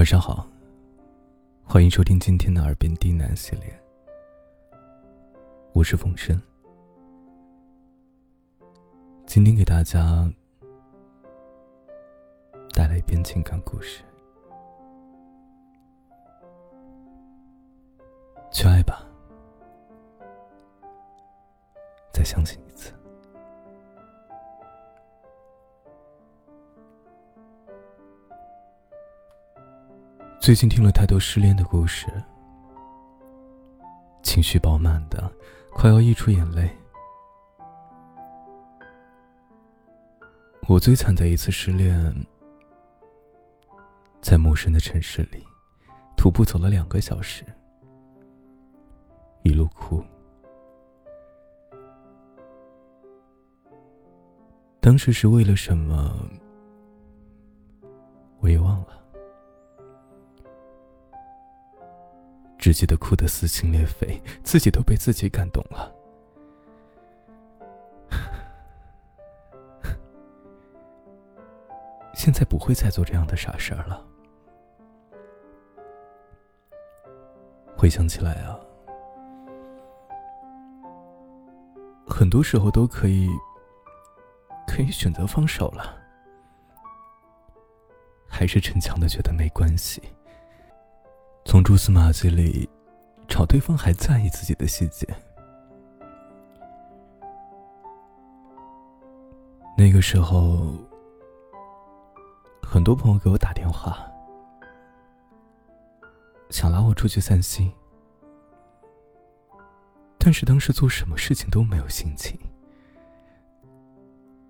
晚上好，欢迎收听今天的耳边低喃系列。我是冯生，今天给大家带来一篇情感故事。去爱吧，再相信一次。最近听了太多失恋的故事，情绪饱满的，快要溢出眼泪。我最惨的一次失恋，在陌生的城市里，徒步走了两个小时，一路哭。当时是为了什么，我也忘了。只记得哭得撕心裂肺，自己都被自己感动了。现在不会再做这样的傻事儿了。回想起来啊，很多时候都可以，可以选择放手了，还是逞强的觉得没关系。从蛛丝马迹里找对方还在意自己的细节。那个时候，很多朋友给我打电话，想拉我出去散心，但是当时做什么事情都没有心情。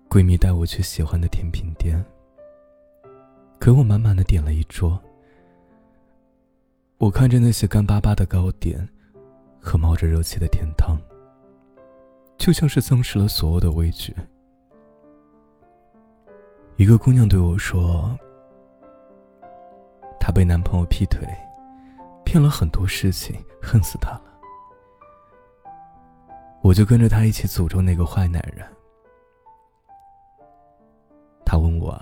闺蜜带我去喜欢的甜品店，给我满满的点了一桌。我看着那些干巴巴的糕点，和冒着热气的甜汤，就像是丧失了所有的味觉。一个姑娘对我说：“她被男朋友劈腿，骗了很多事情，恨死他了。”我就跟着她一起诅咒那个坏男人。她问我：“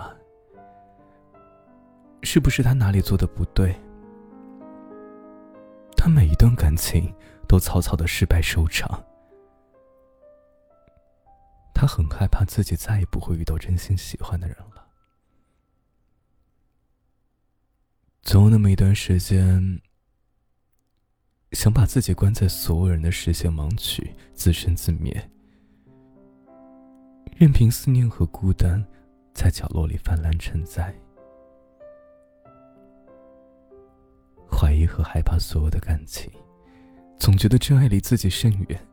是不是他哪里做的不对？”他每一段感情都草草的失败收场，他很害怕自己再也不会遇到真心喜欢的人了。总有那么一段时间，想把自己关在所有人的视线盲区，自生自灭，任凭思念和孤单在角落里泛滥成灾。疑和害怕所有的感情，总觉得真爱离自己甚远。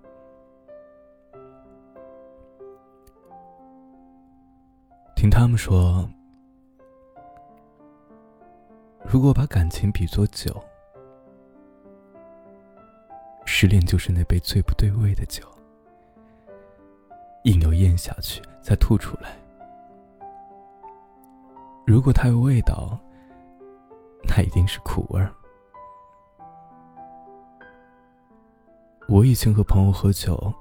听他们说，如果把感情比作酒，失恋就是那杯最不对味的酒，硬要咽下去，再吐出来。如果它有味道，那一定是苦味儿。我以前和朋友喝酒，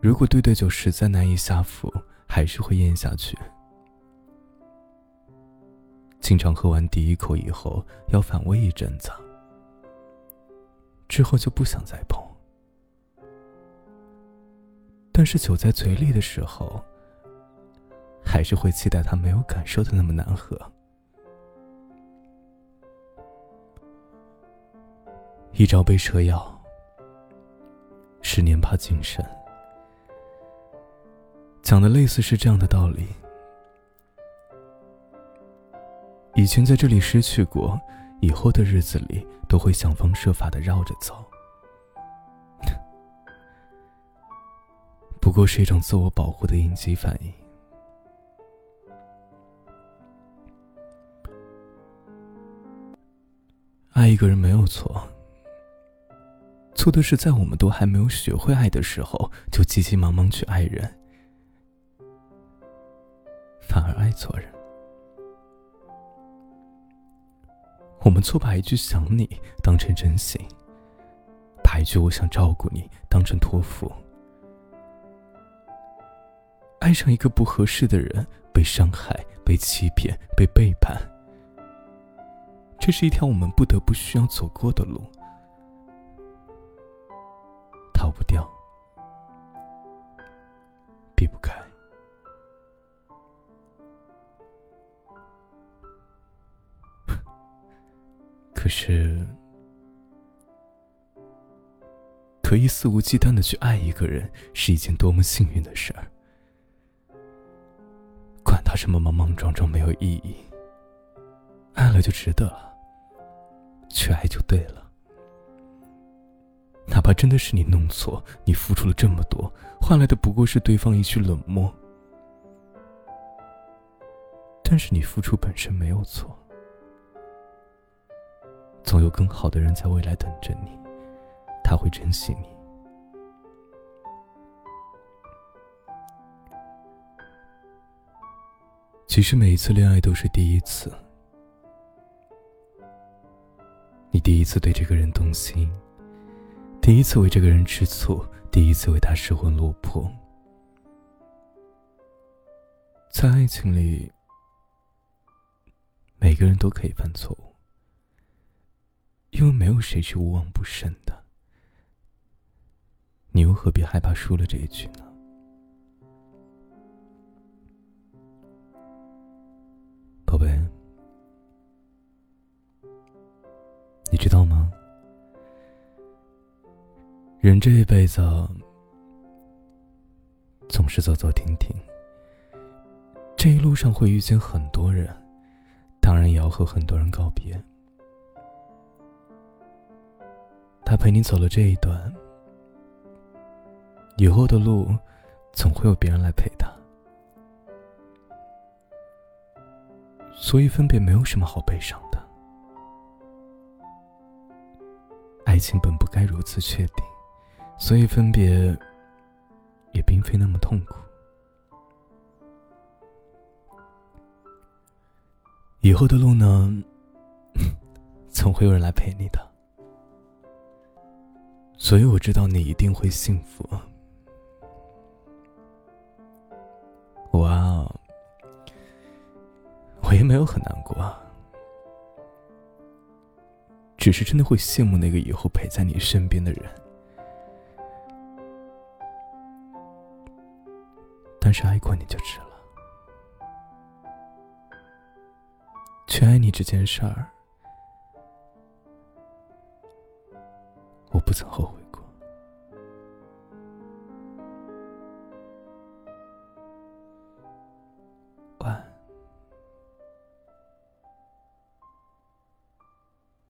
如果对对酒实在难以下腹，还是会咽下去。经常喝完第一口以后要反胃一阵子，之后就不想再碰。但是酒在嘴里的时候，还是会期待它没有感受的那么难喝。一朝被蛇咬。十年怕井绳，讲的类似是这样的道理。以前在这里失去过，以后的日子里都会想方设法的绕着走。不过是一种自我保护的应激反应。爱一个人没有错。错的是，在我们都还没有学会爱的时候，就急急忙忙去爱人，反而爱错人。我们错把一句“想你”当成真心，把一句“我想照顾你”当成托付。爱上一个不合适的人，被伤害、被欺骗、被背叛，这是一条我们不得不需要走过的路，不掉，避不开。可是，可以肆无忌惮的去爱一个人，是一件多么幸运的事儿。管他什么莽莽撞撞没有意义，爱了就值得了。去爱就对了，真的是你弄错，你付出了这么多，换来的不过是对方一句冷漠。但是你付出本身没有错，总有更好的人在未来等着你，他会珍惜你。其实每一次恋爱都是第一次。你第一次对这个人动心，第一次为这个人吃醋，第一次为他失魂落魄。在爱情里，每个人都可以犯错误，因为没有谁是无往不胜的。你又何必害怕输了这一局呢？人这一辈子总是走走停停，这一路上会遇见很多人，当然也要和很多人告别。他陪你走了这一段，以后的路总会有别人来陪他，所以分别没有什么好悲伤的。爱情本不该如此确定，所以分别也并非那么痛苦。以后的路呢，总会有人来陪你的，所以我知道你一定会幸福。我啊，我也没有很难过啊。只是真的会羡慕那个以后陪在你身边的人，是爱过你就值了，去爱你这件事儿，我不曾后悔。